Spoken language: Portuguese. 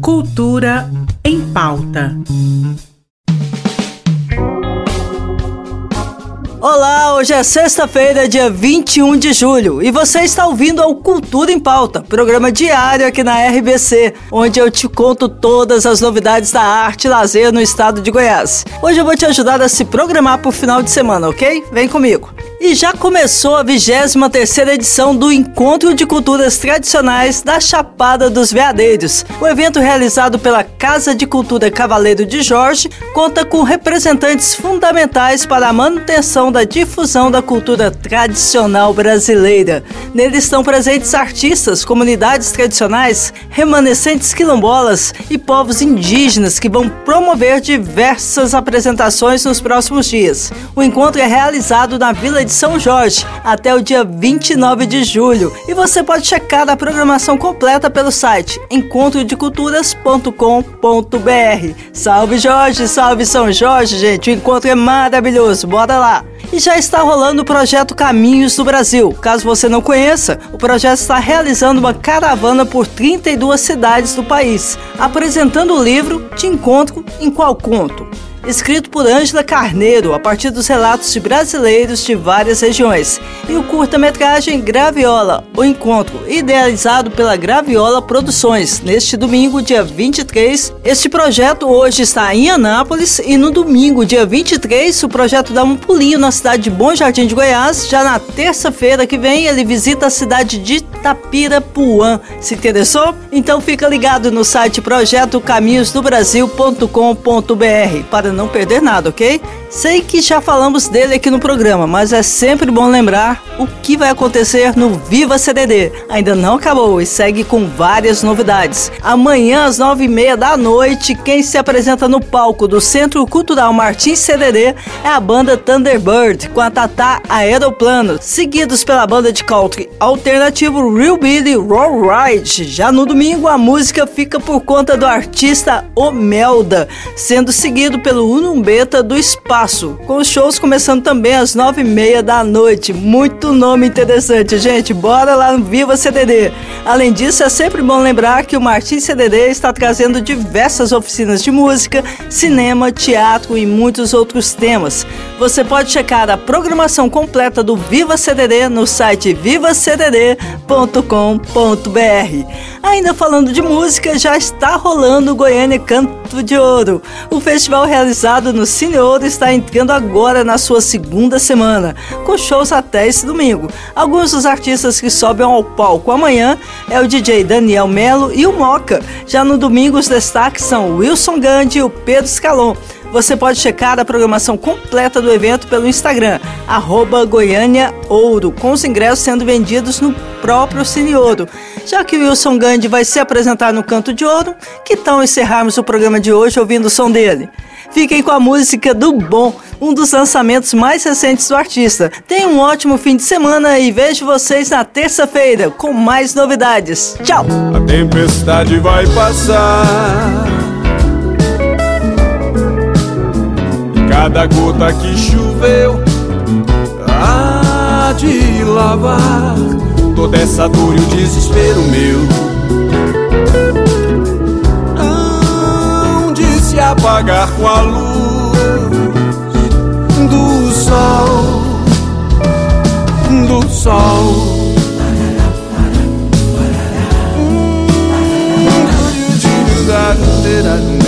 Cultura em pauta. Olá, hoje é sexta-feira, dia 21 de julho, e você está ouvindo ao Cultura em Pauta, programa diário aqui na RBC, onde eu te conto todas as novidades da arte e lazer no estado de Goiás. Hoje eu vou te ajudar a se programar para o final de semana, ok? Vem comigo. E já começou a 23 edição do Encontro de Culturas Tradicionais da Chapada dos Veadeiros. O evento realizado pela Casa de Cultura Cavaleiro de Jorge conta com representantes fundamentais para a manutenção da difusão da cultura tradicional brasileira. Nele estão presentes artistas, comunidades tradicionais, remanescentes quilombolas e povos indígenas que vão promover diversas apresentações nos próximos dias. O encontro é realizado na Vila de São Jorge até o dia 29 de julho e você pode checar a programação completa pelo site encontrodeculturas.com.br. Salve Jorge, salve São Jorge, gente, o encontro é maravilhoso, bora lá! E já está rolando o projeto Caminhos do Brasil. Caso você não conheça, o projeto está realizando uma caravana por 32 cidades do país, apresentando o livro Te Encontro em Qual Conto escrito por Ângela Carneiro, a partir dos relatos de brasileiros de várias regiões, e o curta-metragem Graviola, o encontro, idealizado pela Graviola Produções, neste domingo, dia 23. Este projeto hoje está em Anápolis e no domingo, dia 23, o projeto dá um pulinho na cidade de Bom Jardim de Goiás. Já na terça-feira que vem, ele visita a cidade de Tapirapuã. Se interessou? Então fica ligado no site projetocaminhosdobrasil.com.br para não perder nada, ok? Sei que já falamos dele aqui no programa, mas é sempre bom lembrar o que vai acontecer no Viva CDD. Ainda não acabou e segue com várias novidades. Amanhã, às nove e meia da noite, quem se apresenta no palco do Centro Cultural Martins CDD é a banda Thunderbird, com a Tatá Aeroplano, seguidos pela banda de country alternativo Real Billy Roll Ride. Já no domingo, a música fica por conta do artista Omelda, sendo seguido pelo Unumbeta do Espaço Espaço, com os shows começando também às nove e meia da noite. Muito nome interessante, gente. Bora lá no Viva CDD. Além disso, é sempre bom lembrar que o Martins CDD está trazendo diversas oficinas de música, cinema, teatro e muitos outros temas. Você pode checar a programação completa do Viva CDD no site vivacdd.com.br. Ainda falando de música, já está rolando o Goiânia Canto de Ouro. O festival realizado no Cine Ouro está está entrando agora na sua segunda semana, com shows até esse domingo. Alguns dos artistas que sobem ao palco amanhã é o DJ Daniel Melo e o Moca. Já no domingo, os destaques são Wilson Gandhi e o Pedro Scalon. Você pode checar a programação completa do evento pelo Instagram, arroba Goiânia Ouro, com os ingressos sendo vendidos no próprio Cine Ouro. Já que o Wilson Gandhi vai se apresentar no Canto de Ouro, que tal encerrarmos o programa de hoje ouvindo o som dele? Fiquem com a música do Bom, um dos lançamentos mais recentes do artista. Tenham um ótimo fim de semana e vejo vocês na terça-feira com mais novidades. Tchau! A tempestade vai passar. Cada gota que choveu há de lavar toda essa dor e o desespero meu. se apagar com a luz do sol, do sol. Cultura